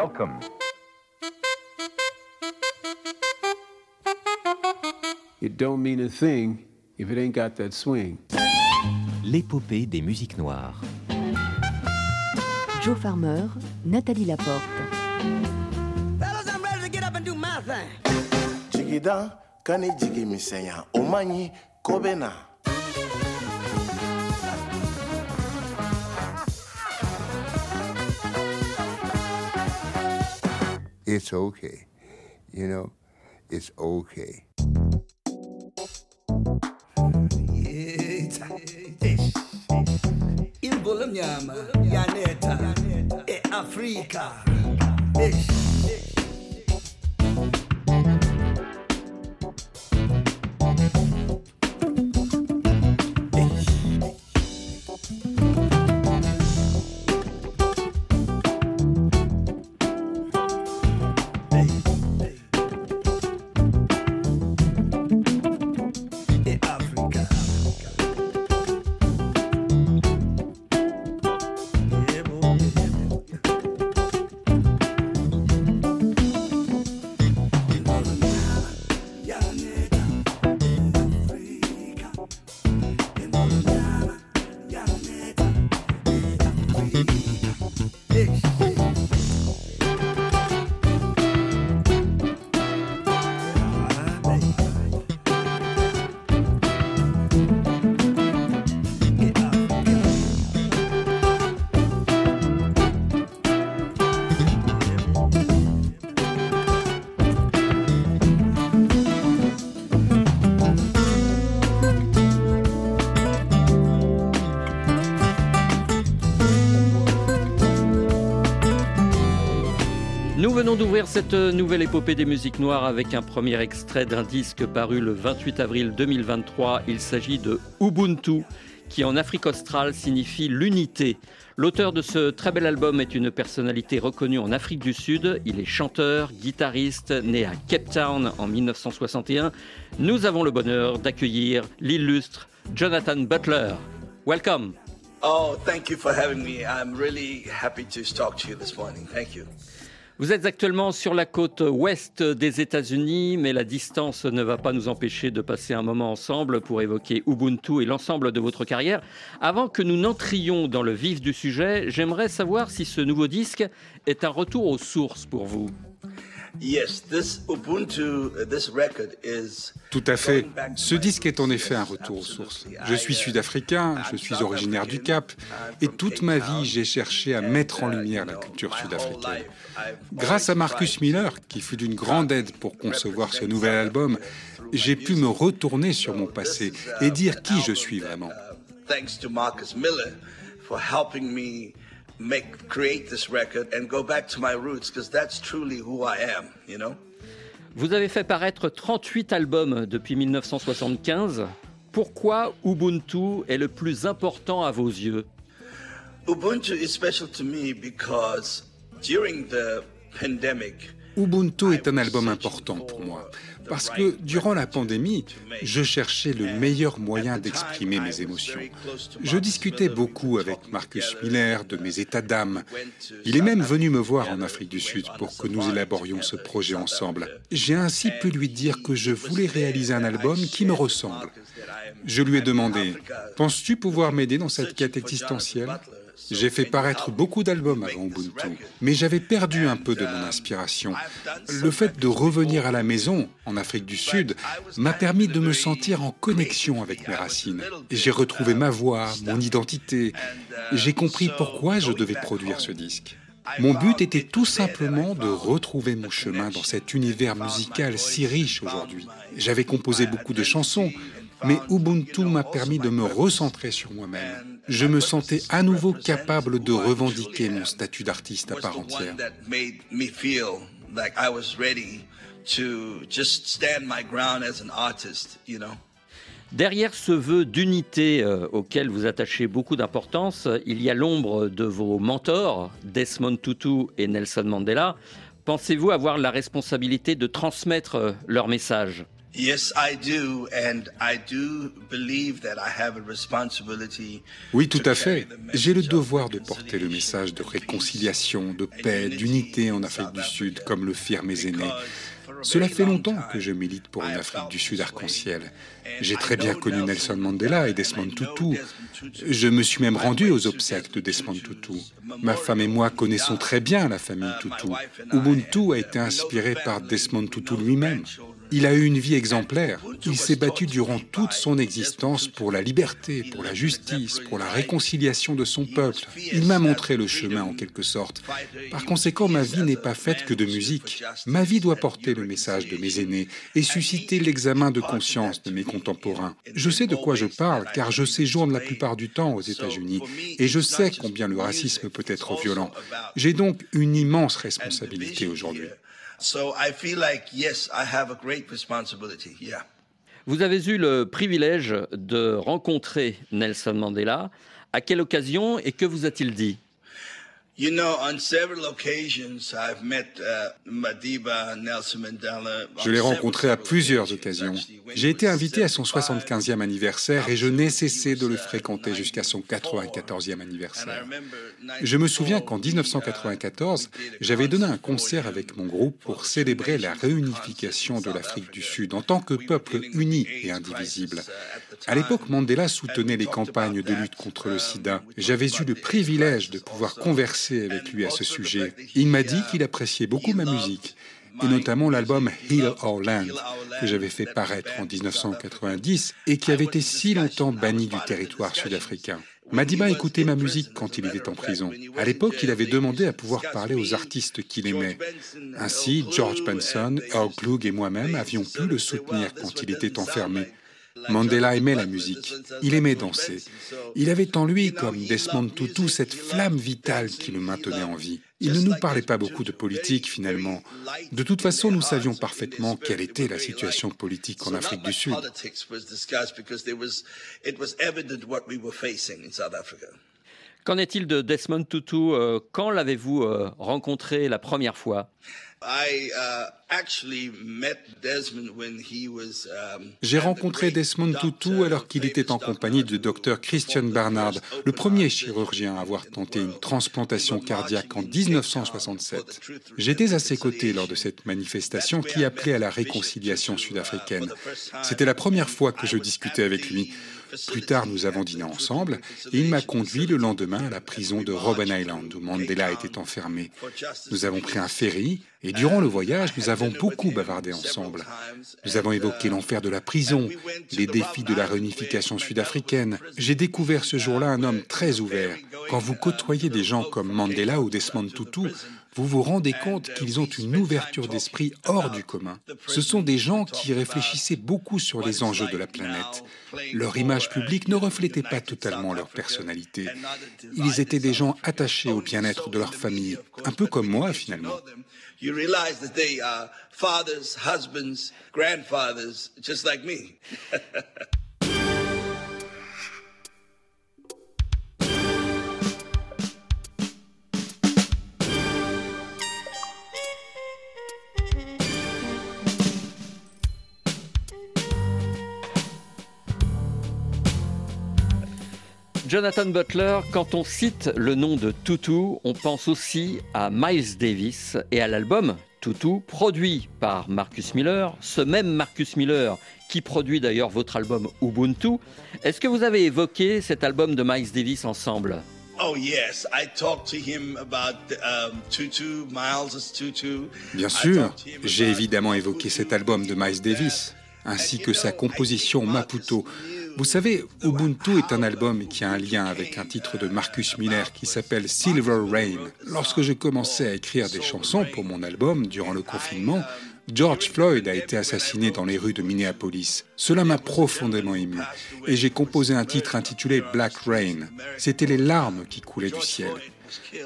Welcome. It don't mean a thing if it ain't got that swing. L'épopée des musiques noires. Joe Farmer, Nathalie Laporte. Fellas, I'm ready to get up and do my thing. jigida kani jigi misɛnya o man it's okay. You know, it's okay. Yaneta Afrika. Ish. D'ouvrir cette nouvelle épopée des musiques noires avec un premier extrait d'un disque paru le 28 avril 2023. Il s'agit de Ubuntu, qui en Afrique australe signifie l'unité. L'auteur de ce très bel album est une personnalité reconnue en Afrique du Sud. Il est chanteur, guitariste, né à Cape Town en 1961. Nous avons le bonheur d'accueillir l'illustre Jonathan Butler. Welcome. Oh, thank you for having me. I'm really happy to talk to you this morning. Thank you. Vous êtes actuellement sur la côte ouest des États-Unis, mais la distance ne va pas nous empêcher de passer un moment ensemble pour évoquer Ubuntu et l'ensemble de votre carrière. Avant que nous n'entrions dans le vif du sujet, j'aimerais savoir si ce nouveau disque est un retour aux sources pour vous. Uh. Tout à fait. Ce disque est en effet un retour aux sources. Je suis sud-africain, je suis originaire du Cap, et toute ma vie j'ai cherché à mettre en lumière la culture sud-africaine. Grâce à Marcus Miller, qui fut d'une grande aide pour concevoir ce nouvel album, j'ai pu me retourner sur mon passé et dire qui je suis vraiment. Thanks to Marcus Miller for helping me make create this record and go back to my roots because that's truly who I am, you know? Vous avez fait paraître 38 albums depuis 1975. Pourquoi Ubuntu est le plus important à vos yeux? Ubuntu is special to me because during the pandemic, Ubuntu est un album important pour moi parce que durant la pandémie, je cherchais le meilleur moyen d'exprimer mes émotions. Je discutais beaucoup avec Marcus Miller de mes états d'âme. Il est même venu me voir en Afrique du Sud pour que nous élaborions ce projet ensemble. J'ai ainsi pu lui dire que je voulais réaliser un album qui me ressemble. Je lui ai demandé, penses-tu pouvoir m'aider dans cette quête existentielle? J'ai fait paraître beaucoup d'albums avant Ubuntu, mais j'avais perdu un peu de mon inspiration. Le fait de revenir à la maison, en Afrique du Sud, m'a permis de me sentir en connexion avec mes racines. J'ai retrouvé ma voix, mon identité. J'ai compris pourquoi je devais produire ce disque. Mon but était tout simplement de retrouver mon chemin dans cet univers musical si riche aujourd'hui. J'avais composé beaucoup de chansons, mais Ubuntu m'a permis de me recentrer sur moi-même. Je me sentais à nouveau capable de revendiquer mon statut d'artiste à part entière. Derrière ce vœu d'unité euh, auquel vous attachez beaucoup d'importance, il y a l'ombre de vos mentors, Desmond Tutu et Nelson Mandela. Pensez-vous avoir la responsabilité de transmettre euh, leur message? Oui, tout à fait. J'ai le devoir de porter le message de réconciliation, de paix, d'unité en Afrique du Sud, comme le firent mes aînés. Cela fait longtemps que je milite pour une Afrique du Sud arc-en-ciel. J'ai très bien connu Nelson Mandela et Desmond Tutu. Je me suis même rendu aux obsèques de Desmond Tutu. Ma femme et moi connaissons très bien la famille Tutu. Ubuntu a été inspiré par Desmond Tutu lui-même. Il a eu une vie exemplaire. Il s'est battu durant toute son existence pour la liberté, pour la justice, pour la réconciliation de son peuple. Il m'a montré le chemin en quelque sorte. Par conséquent, ma vie n'est pas faite que de musique. Ma vie doit porter le message de mes aînés et susciter l'examen de conscience de mes contemporains. Je sais de quoi je parle car je séjourne la plupart du temps aux États-Unis et je sais combien le racisme peut être violent. J'ai donc une immense responsabilité aujourd'hui. Vous avez eu le privilège de rencontrer Nelson Mandela. À quelle occasion et que vous a-t-il dit? Je l'ai rencontré à plusieurs occasions. J'ai été invité à son 75e anniversaire et je n'ai cessé de le fréquenter jusqu'à son 94e anniversaire. Je me souviens qu'en 1994, j'avais donné un concert avec mon groupe pour célébrer la réunification de l'Afrique du Sud en tant que peuple uni et indivisible. À l'époque, Mandela soutenait les campagnes de lutte contre le sida. J'avais eu le privilège de pouvoir converser avec lui à ce sujet. Il m'a dit qu'il appréciait beaucoup ma musique et notamment l'album Heal Our Land que j'avais fait paraître en 1990 et qui avait été si longtemps banni du territoire sud-africain. Madiba écoutait ma musique quand il était en prison. À l'époque, il avait demandé à pouvoir parler aux artistes qu'il aimait. Ainsi, George Benson, Earl Klug et moi-même avions pu le soutenir quand il était enfermé. Mandela aimait la musique, il aimait danser. Il avait en lui, comme Desmond Tutu, cette flamme vitale qui le maintenait en vie. Il ne nous parlait pas beaucoup de politique finalement. De toute façon, nous savions parfaitement quelle était la situation politique en Afrique du Sud. Qu'en est-il de Desmond Tutu euh, Quand l'avez-vous euh, rencontré la première fois? J'ai rencontré Desmond Tutu alors qu'il était en compagnie du docteur Christian Barnard, le premier chirurgien à avoir tenté une transplantation cardiaque en 1967. J'étais à ses côtés lors de cette manifestation qui appelait à la réconciliation sud-africaine. C'était la première fois que je discutais avec lui. Plus tard, nous avons dîné ensemble et il m'a conduit le lendemain à la prison de Robben Island où Mandela était enfermé. Nous avons pris un ferry et durant le voyage, nous avons beaucoup bavardé ensemble. Nous avons évoqué l'enfer de la prison, les défis de la réunification sud-africaine. J'ai découvert ce jour-là un homme très ouvert. Quand vous côtoyez des gens comme Mandela ou Desmond Tutu, vous vous rendez compte qu'ils ont une ouverture d'esprit hors du commun. Ce sont des gens qui réfléchissaient beaucoup sur les enjeux de la planète. Leur image publique ne reflétait pas totalement leur personnalité. Ils étaient des gens attachés au bien-être de leur famille, un peu comme moi finalement. Jonathan Butler, quand on cite le nom de Tutu, on pense aussi à Miles Davis et à l'album Tutu, produit par Marcus Miller, ce même Marcus Miller qui produit d'ailleurs votre album Ubuntu. Est-ce que vous avez évoqué cet album de Miles Davis ensemble? Oh yes, I talked to him about um, Tutu, Miles' Tutu. Bien sûr, j'ai évidemment évoqué cet album de Miles Davis, ainsi que sa composition Maputo. Vous savez, Ubuntu est un album qui a un lien avec un titre de Marcus Miller qui s'appelle Silver Rain. Lorsque j'ai commencé à écrire des chansons pour mon album durant le confinement, George Floyd a été assassiné dans les rues de Minneapolis. Cela m'a profondément ému et j'ai composé un titre intitulé Black Rain. C'était les larmes qui coulaient du ciel.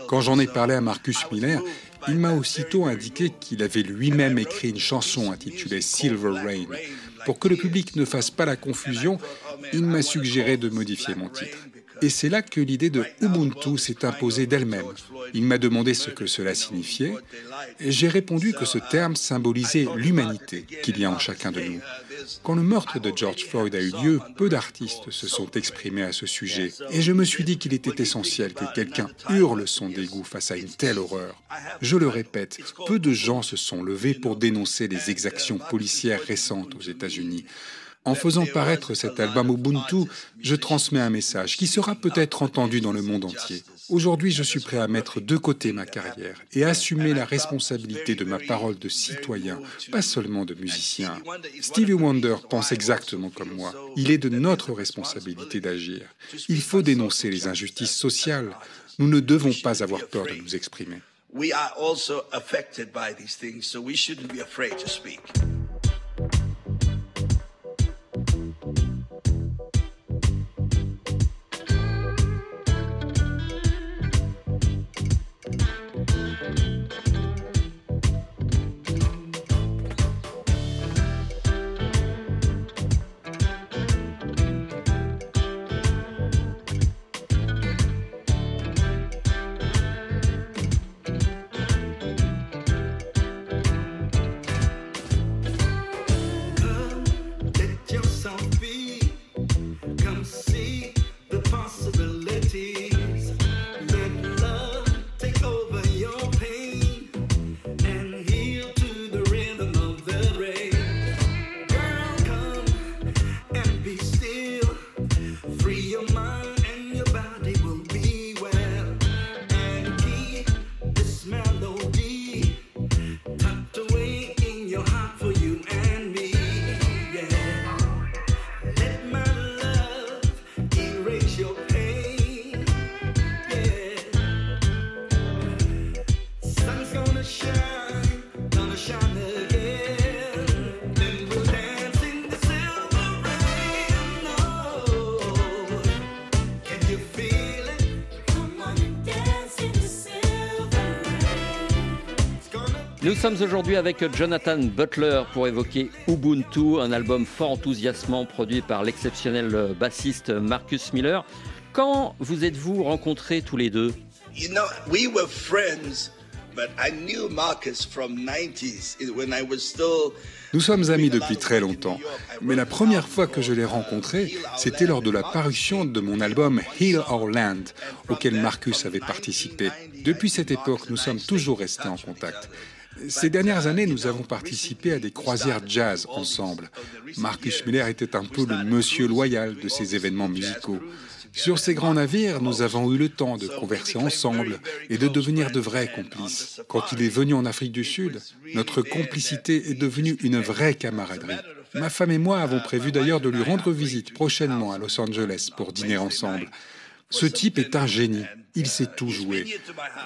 Quand j'en ai parlé à Marcus Miller, il m'a aussitôt indiqué qu'il avait lui-même écrit une chanson intitulée Silver Rain. Pour que le public ne fasse pas la confusion, il m'a suggéré de modifier mon titre. Et c'est là que l'idée de Ubuntu s'est imposée d'elle-même. Il m'a demandé ce que cela signifiait, et j'ai répondu que ce terme symbolisait l'humanité qu'il y a en chacun de nous. Quand le meurtre de George Floyd a eu lieu, peu d'artistes se sont exprimés à ce sujet. Et je me suis dit qu'il était essentiel que quelqu'un hurle son dégoût face à une telle horreur. Je le répète, peu de gens se sont levés pour dénoncer les exactions policières récentes aux États-Unis. En faisant paraître cet album Ubuntu, je transmets un message qui sera peut-être entendu dans le monde entier. Aujourd'hui, je suis prêt à mettre de côté ma carrière et assumer la responsabilité de ma parole de citoyen, pas seulement de musicien. Stevie Wonder pense exactement comme moi. Il est de notre responsabilité d'agir. Il faut dénoncer les injustices sociales. Nous ne devons pas avoir peur de nous exprimer. We are also affected by these things, so we shouldn't be afraid to speak. Nous sommes aujourd'hui avec Jonathan Butler pour évoquer Ubuntu, un album fort enthousiasmant produit par l'exceptionnel bassiste Marcus Miller. Quand vous êtes-vous rencontrés tous les deux? You know, we were friends, but I knew Marcus from 90s when I was still Nous sommes amis depuis très longtemps, mais la première fois que je l'ai rencontré, c'était lors de la parution de mon album Heal Our Land, auquel Marcus avait participé. Depuis cette époque, nous sommes toujours restés en contact. Ces dernières années, nous avons participé à des croisières jazz ensemble. Marcus Miller était un peu le monsieur loyal de ces événements musicaux. Sur ces grands navires, nous avons eu le temps de converser ensemble et de devenir de vrais complices. Quand il est venu en Afrique du Sud, notre complicité est devenue une vraie camaraderie. Ma femme et moi avons prévu d'ailleurs de lui rendre visite prochainement à Los Angeles pour dîner ensemble. Ce type est un génie. Il sait tout jouer.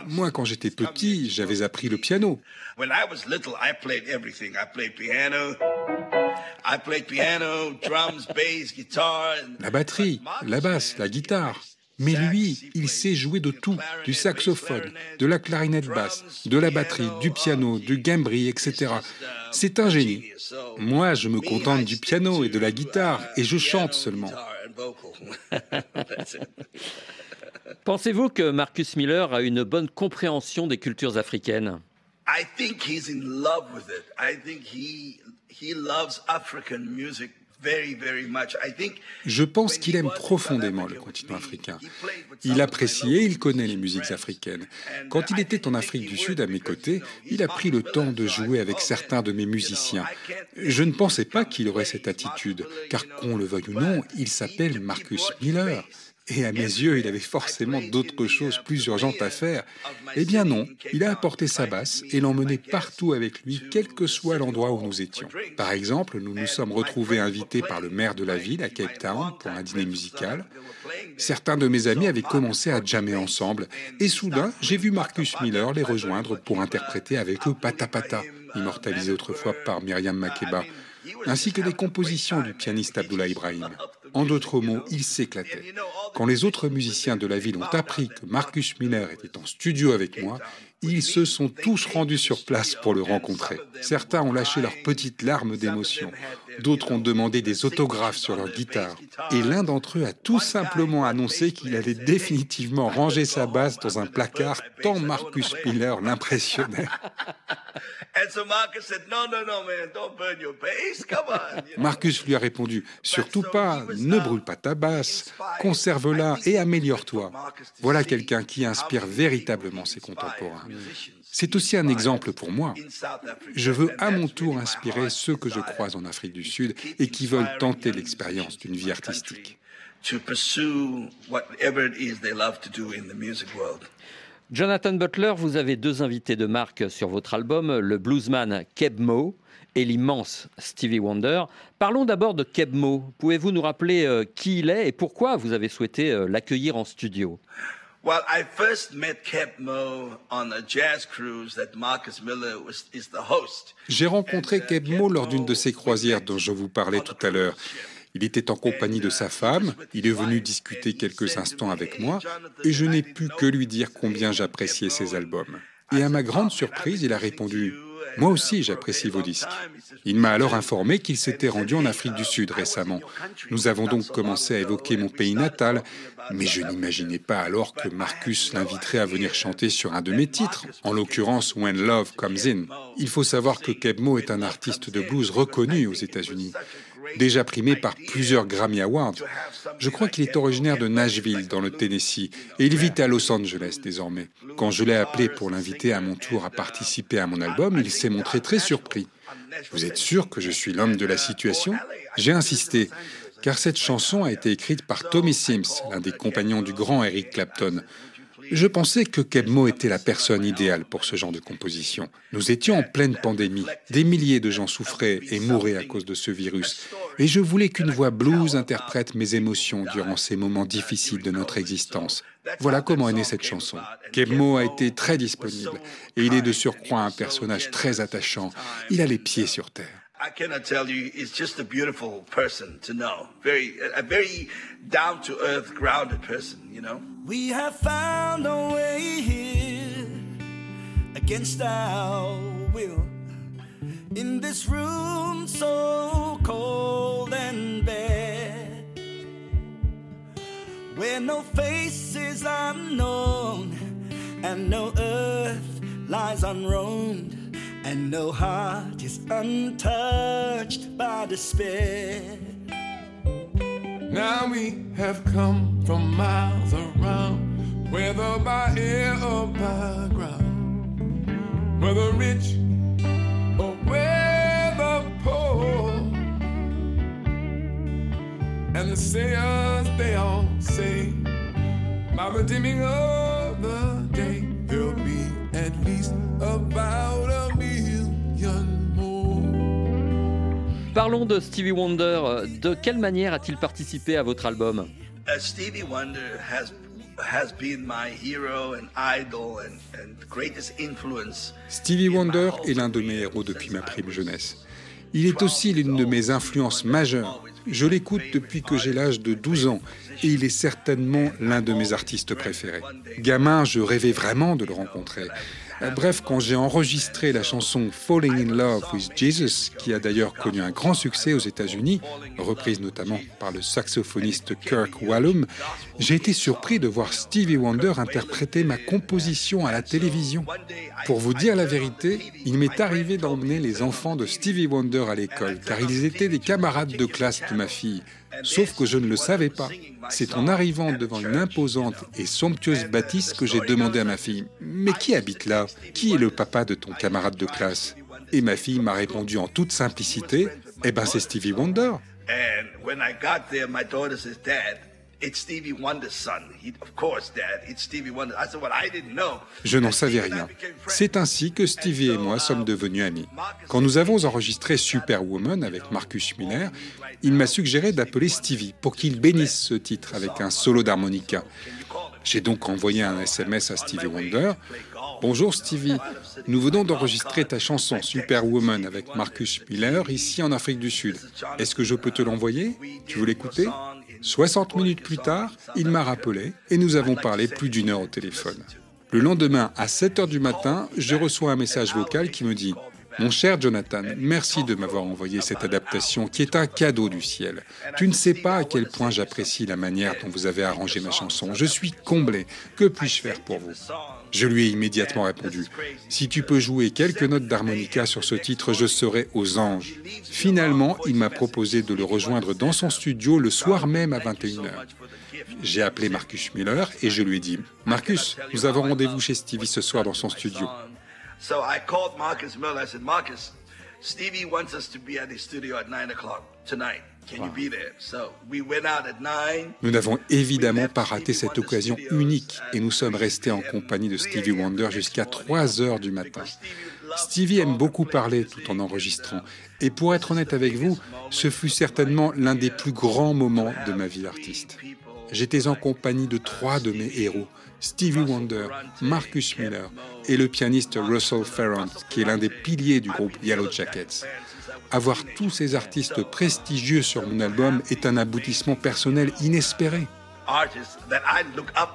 Moi, quand j'étais petit, j'avais appris le piano. When I was little, I played everything. I played piano. I played piano, drums, bass, guitar. and- La batterie, la basse, la guitare. Mais lui, il sait jouer de tout, du saxophone, de la clarinette basse, de la batterie, du piano, du gambri, etc. C'est un génie. Moi, je me contente du piano et de la guitare, et je chante seulement. Pensez-vous que Marcus Miller a une bonne compréhension des cultures africaines? I think he's in love with it. I think he he loves African music very very much. I think Je pense qu'il aime profondément le continent africain. Il apprécie et il connaît les musiques africaines. Quand il était en Afrique du Sud à mes côtés, il a pris le temps de jouer avec certains de mes musiciens. Je ne pensais pas qu'il aurait cette attitude, car qu'on le veuille ou non, il s'appelle Marcus Miller. Et à mes yeux, il avait forcément d'autres choses plus urgentes à faire. Eh bien non, il a apporté sa basse et l'emmené partout avec lui, quel que soit l'endroit où nous étions. Par exemple, nous nous sommes retrouvés invités par le maire de la ville à Cape Town pour un dîner musical. Certains de mes amis avaient commencé à jammer ensemble et soudain, j'ai vu Marcus Miller les rejoindre pour interpréter avec eux Pata Pata, immortalisé autrefois par Myriam Makeba, ainsi que des compositions du pianiste Abdullah Ibrahim. En d'autres mots, il s'éclatait. Quand les autres musiciens de la ville ont appris que Marcus Miller était en studio avec moi, ils se sont tous rendus sur place pour le rencontrer. Certains ont lâché leurs petites larmes d'émotion. D'autres ont demandé des autographes sur leur guitare. Et l'un d'entre eux a tout simplement annoncé qu'il allait définitivement ranger sa basse dans un placard tant Marcus Miller l'impressionnait. Marcus lui a répondu, surtout pas, ne brûle pas ta basse, conserve-la et améliore-toi. Voilà quelqu'un qui inspire véritablement ses contemporains. C'est aussi un exemple pour moi. Je veux à mon tour inspirer ceux que je croise en Afrique du Sud et qui veulent tenter l'expérience d'une vie artistique. Jonathan Butler, vous avez deux invités de marque sur votre album, le bluesman Keb Mo et l'immense Stevie Wonder. Parlons d'abord de Keb Mo. Pouvez-vous nous rappeler euh, qui il est et pourquoi vous avez souhaité euh, l'accueillir en studio? Well, I first met Keb Mo on a jazz cruise that Marcus Miller was, is the host. J'ai rencontré Keb Mo lors d'une de ces croisières dont je vous parlais tout à l'heure. Il était en compagnie de sa femme, il est venu discuter quelques instants avec moi, et je n'ai pu que lui dire combien j'appréciais ses albums. Et à ma grande surprise, il a répondu moi aussi, j'apprécie vos disques. Il m'a alors informé qu'il s'était rendu en Afrique du Sud récemment. Nous avons donc commencé à évoquer mon pays natal, mais je n'imaginais pas alors que Marcus l'inviterait à venir chanter sur un de mes titres, en l'occurrence When Love Comes In. Il faut savoir que Kebmo est un artiste de blues reconnu aux États-Unis déjà primé par plusieurs Grammy Awards. Je crois qu'il est originaire de Nashville, dans le Tennessee, et il vit à Los Angeles désormais. Quand je l'ai appelé pour l'inviter à mon tour à participer à mon album, il s'est montré très surpris. Vous êtes sûr que je suis l'homme de la situation? J'ai insisté, car cette chanson a été écrite par Tommy Sims, l'un des compagnons du grand Eric Clapton. Je pensais que Kebmo était la personne idéale pour ce genre de composition. Nous étions en pleine pandémie. Des milliers de gens souffraient et mouraient à cause de ce virus. Et je voulais qu'une voix blues interprète mes émotions durant ces moments difficiles de notre existence. Voilà comment est née cette chanson. Kebmo a été très disponible et il est de surcroît un personnage très attachant. Il a les pieds sur terre. I cannot tell you, he's just a beautiful person to know. Very, a very down to earth, grounded person, you know. We have found a way here against our will. In this room so cold and bare, where no face is unknown and no earth lies unroamed and no heart is untouched by despair. Now we have come from miles around, whether by air or by ground, whether rich or whether poor. And the sayers they all say, by the dimming of the day, there'll be at least about Parlons de Stevie Wonder. De quelle manière a-t-il participé à votre album? Uh, Stevie Wonder has has been my hero and idol and, and greatest influence. Stevie Wonder est l'un de mes héros depuis ma prime jeunesse. Il est aussi l'une de mes influences majeures. Je l'écoute depuis que j'ai l'âge de 12 ans et il est certainement l'un de mes artistes préférés. Gamin, je rêvais vraiment de le rencontrer. Euh, Bref, quand j'ai enregistré la chanson Falling in Love with Jesus, qui a d'ailleurs connu un grand succès aux États-Unis, reprise notamment par le saxophoniste Kirk Whalum, j'ai été surpris de voir Stevie Wonder interpréter ma composition à la télévision. Pour vous dire la vérité, il m'est arrivé d'emmener les enfants de Stevie Wonder à l'école, car ils étaient des camarades de classe ma fille. Sauf que je ne le savais pas. C'est en arrivant devant une imposante et somptueuse bâtisse que j'ai demandé à ma fille Mais qui habite là? Qui est le papa de ton camarade de classe? Et ma fille m'a répondu en toute simplicité Eh ben, c'est Stevie Wonder. And when I got there, my daughter says, Dad, it's Stevie Wonder's son. He, of course, Dad, it's Stevie Wonder. I said, Well, I didn't know. Je n'en savais rien. C'est ainsi que Stevie et moi sommes devenus amis. Quand nous avons enregistré Superwoman avec Marcus Miller, il m'a suggéré d'appeler Stevie pour qu'il bénisse ce titre avec un solo d'harmonica. J'ai donc envoyé un SMS à Stevie Wonder. Bonjour Stevie, nous venons d'enregistrer ta chanson Superwoman avec Marcus Miller ici en Afrique du Sud. Est-ce que je peux te l'envoyer? Tu veux l'écouter? 60 minutes plus tard, il m'a rappelé et nous avons parlé plus d'une heure au téléphone. Le lendemain, à 7 heures du matin, je reçois un message vocal qui me dit Mon cher Jonathan, merci de m'avoir envoyé cette adaptation qui est un cadeau du ciel. Tu ne sais pas à quel point j'apprécie la manière dont vous avez arrangé ma chanson. Je suis comblé. Que puis-je faire pour vous? Je lui ai immédiatement répondu, si tu peux jouer quelques notes d'harmonica sur ce titre, je serai aux anges. Finalement, il m'a proposé de le rejoindre dans son studio le soir même à 21h. J'ai appelé Marcus Miller et je lui ai dit, Marcus, nous avons rendez-vous chez Stevie ce soir dans son studio. Stevie wants us to be at the studio at 9 o'clock tonight. Can you be there? So we went out at 9. Nous n'avons évidemment pas raté cette occasion unique et nous sommes restés en compagnie de Stevie Wonder jusqu'à 3 heures du matin. Stevie aime beaucoup parler tout en enregistrant. Et pour être honnête avec vous, ce fut certainement l'un des plus grands moments de ma vie d'artiste. J'étais en compagnie de trois de mes héros, Stevie Wonder, Marcus Miller et le pianiste Russell Ferrand, qui est l'un des piliers du groupe Yellow Jackets. Avoir tous ces artistes prestigieux sur mon album est un aboutissement personnel inespéré. Artists that I look up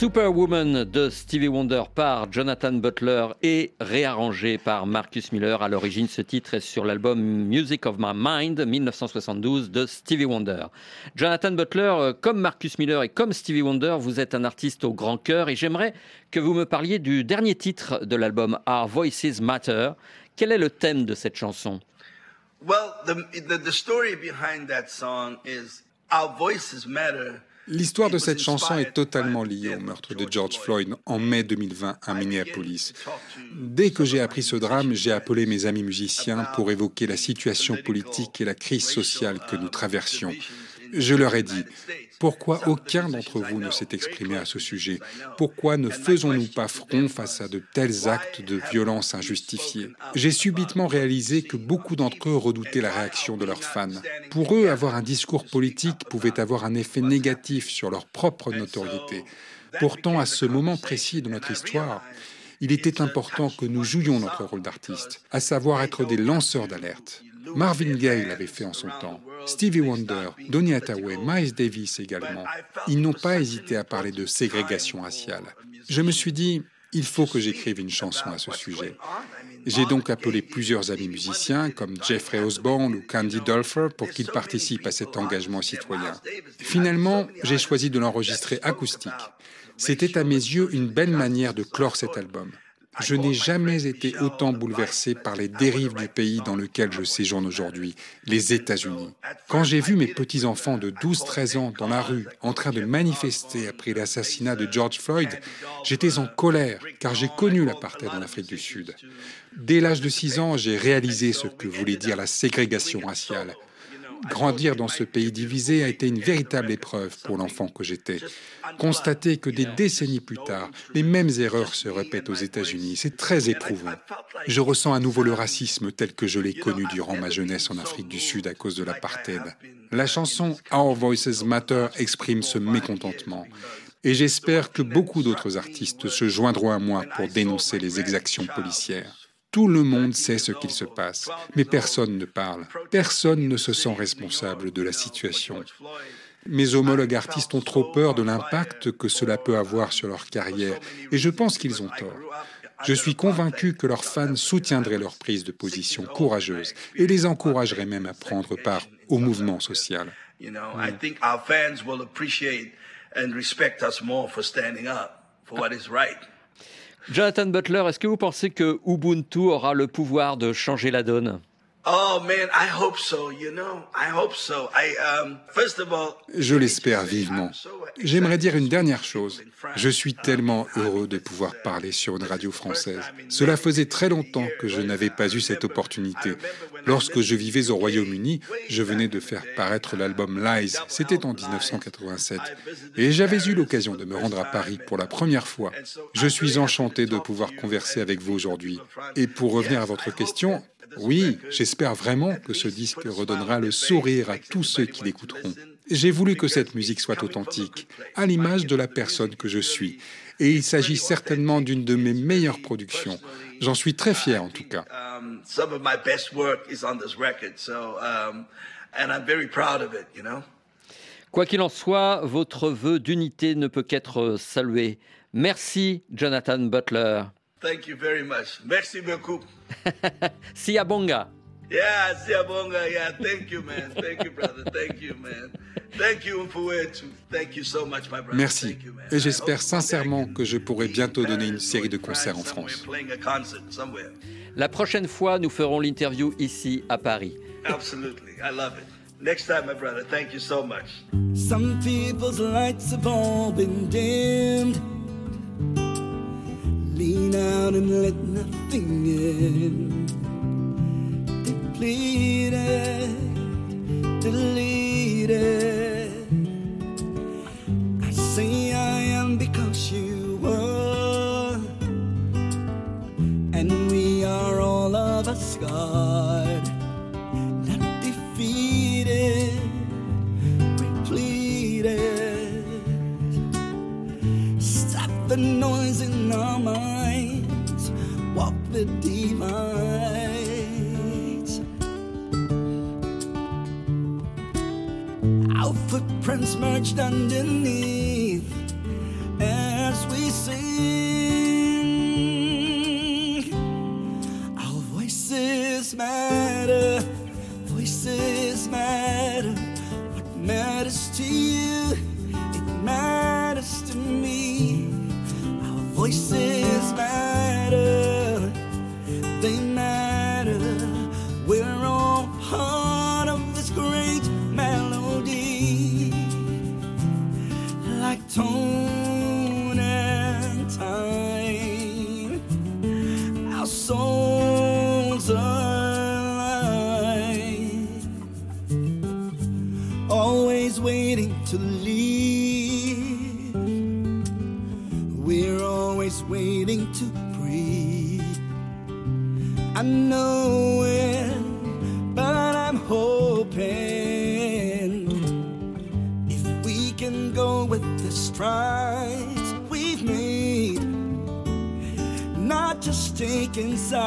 Superwoman de Stevie Wonder par Jonathan Butler et réarrangé par Marcus Miller. À l'origine, ce titre est sur l'album Music of My Mind 1972 de Stevie Wonder. Jonathan Butler, euh, comme Marcus Miller et comme Stevie Wonder, vous êtes un artiste au grand cœur et j'aimerais que vous me parliez du dernier titre de l'album Our Voices Matter. Quel est le thème de cette chanson? Well, the, the, the story behind that song is our voices matter. L'histoire de cette chanson est totalement liée au meurtre de George Floyd en mai 2020 à Minneapolis. Dès que j'ai appris ce drame, j'ai appelé mes amis musiciens pour évoquer la situation politique et la crise sociale que nous traversions. Je leur ai dit, pourquoi aucun d'entre vous ne s'est exprimé à ce sujet? Pourquoi ne faisons-nous pas front face à de tels actes de violence injustifiés? J'ai subitement réalisé que beaucoup d'entre eux redoutaient la réaction de leurs fans. Pour eux, avoir un discours politique pouvait avoir un effet négatif sur leur propre notoriété. Pourtant, à ce moment précis de notre histoire, il était important que nous jouions notre rôle d'artiste, à savoir être des lanceurs d'alerte. Marvin Gaye l'avait fait en son temps. Stevie Wonder, Donny Hathaway, Miles Davis également. Ils n'ont pas hésité à parler de ségrégation raciale. Je me suis dit, il faut que j'écrive une chanson à ce sujet. J'ai donc appelé plusieurs amis musiciens comme Jeffrey Osborne ou Candy Dulfer pour qu'ils participent à cet engagement citoyen. Finalement, j'ai choisi de l'enregistrer acoustique. C'était à mes yeux une belle manière de clore cet album. Je n'ai jamais été autant bouleversé par les dérives du pays dans lequel je séjourne aujourd'hui, les États-Unis. Quand j'ai vu mes petits-enfants de 12-13 ans dans la rue en train de manifester après l'assassinat de George Floyd, j'étais en colère car j'ai connu l'apartheid en Afrique du Sud. Dès l'âge de 6 ans, j'ai réalisé ce que voulait dire la ségrégation raciale. Grandir dans ce pays divisé a été une véritable épreuve pour l'enfant que j'étais. Constater que des décennies plus tard, les mêmes erreurs se répètent aux États-Unis, c'est très éprouvant. Je ressens à nouveau le racisme tel que je l'ai connu durant ma jeunesse en Afrique du Sud à cause de l'apartheid. La chanson Our Voices Matter exprime ce mécontentement. Et j'espère que beaucoup d'autres artistes se joindront à moi pour dénoncer les exactions policières. Tout le monde sait ce qu'il se passe, mais personne ne parle. Personne ne se sent responsable de la situation. Mes homologues artistes ont trop peur de l'impact que cela peut avoir sur leur carrière, et je pense qu'ils ont tort. Je suis convaincu que leurs fans soutiendraient leur prise de position courageuse et les encourageraient même à prendre part au mouvement social. Jonathan Butler, est-ce que vous pensez que Ubuntu aura le pouvoir de changer la donne? Je l'espère vivement. J'aimerais dire une dernière chose. Je suis tellement heureux de pouvoir parler sur une radio française. Cela faisait très longtemps que je n'avais pas eu cette opportunité. Lorsque je vivais au Royaume-Uni, je venais de faire paraître l'album Lies. C'était en 1987. Et j'avais eu l'occasion de me rendre à Paris pour la première fois. Je suis enchanté de pouvoir converser avec vous aujourd'hui. Et pour revenir à votre question, oui, j'espère vraiment que ce disque redonnera le sourire à tous ceux qui l'écouteront. J'ai voulu que cette musique soit authentique, à l'image de la personne que je suis. Et il s'agit certainement d'une de mes meilleures productions. J'en suis très fier en tout cas. Quoi qu'il en soit, votre vœu d'unité ne peut qu'être salué. Merci, Jonathan Butler. Thank you very much. Merci beaucoup. Siabonga. Yeah, Siabonga. Yeah, thank you, man. Thank you, brother. Thank you, man. Thank you, Thank you so much, my brother. Merci. Et j'espère sincèrement que je pourrai bientôt donner une série de concerts en France. La prochaine fois, nous ferons l'interview ici à Paris. Absolutely. I love it. Next time, my brother. Thank you so much. Some people's lights have all been dimmed. And let nothing in. Depleted, deleted. I say I am because you were, and we are all of us scarred, divides. Our footprints merged underneath as we sing. Our voices matter, voices matter. What matters to you, it matters to me. Our voices matter, just taking sides,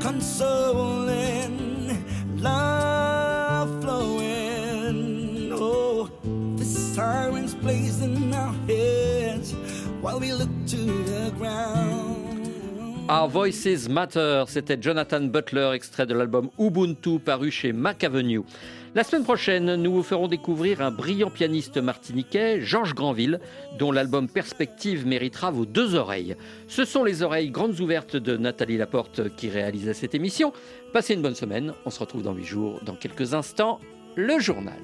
consoling, love flowing. Oh, the sirens blazing our heads while we look to the ground. Our Voices Matter, c'était Jonathan Butler, extrait de l'album Ubuntu paru chez Mac Avenue. La semaine prochaine, nous vous ferons découvrir un brillant pianiste martiniquais, Georges Granville, dont l'album Perspective méritera vos deux oreilles. Ce sont les oreilles grandes ouvertes de Nathalie Laporte qui réalisait cette émission. Passez une bonne semaine, on se retrouve dans huit jours, dans quelques instants, le journal.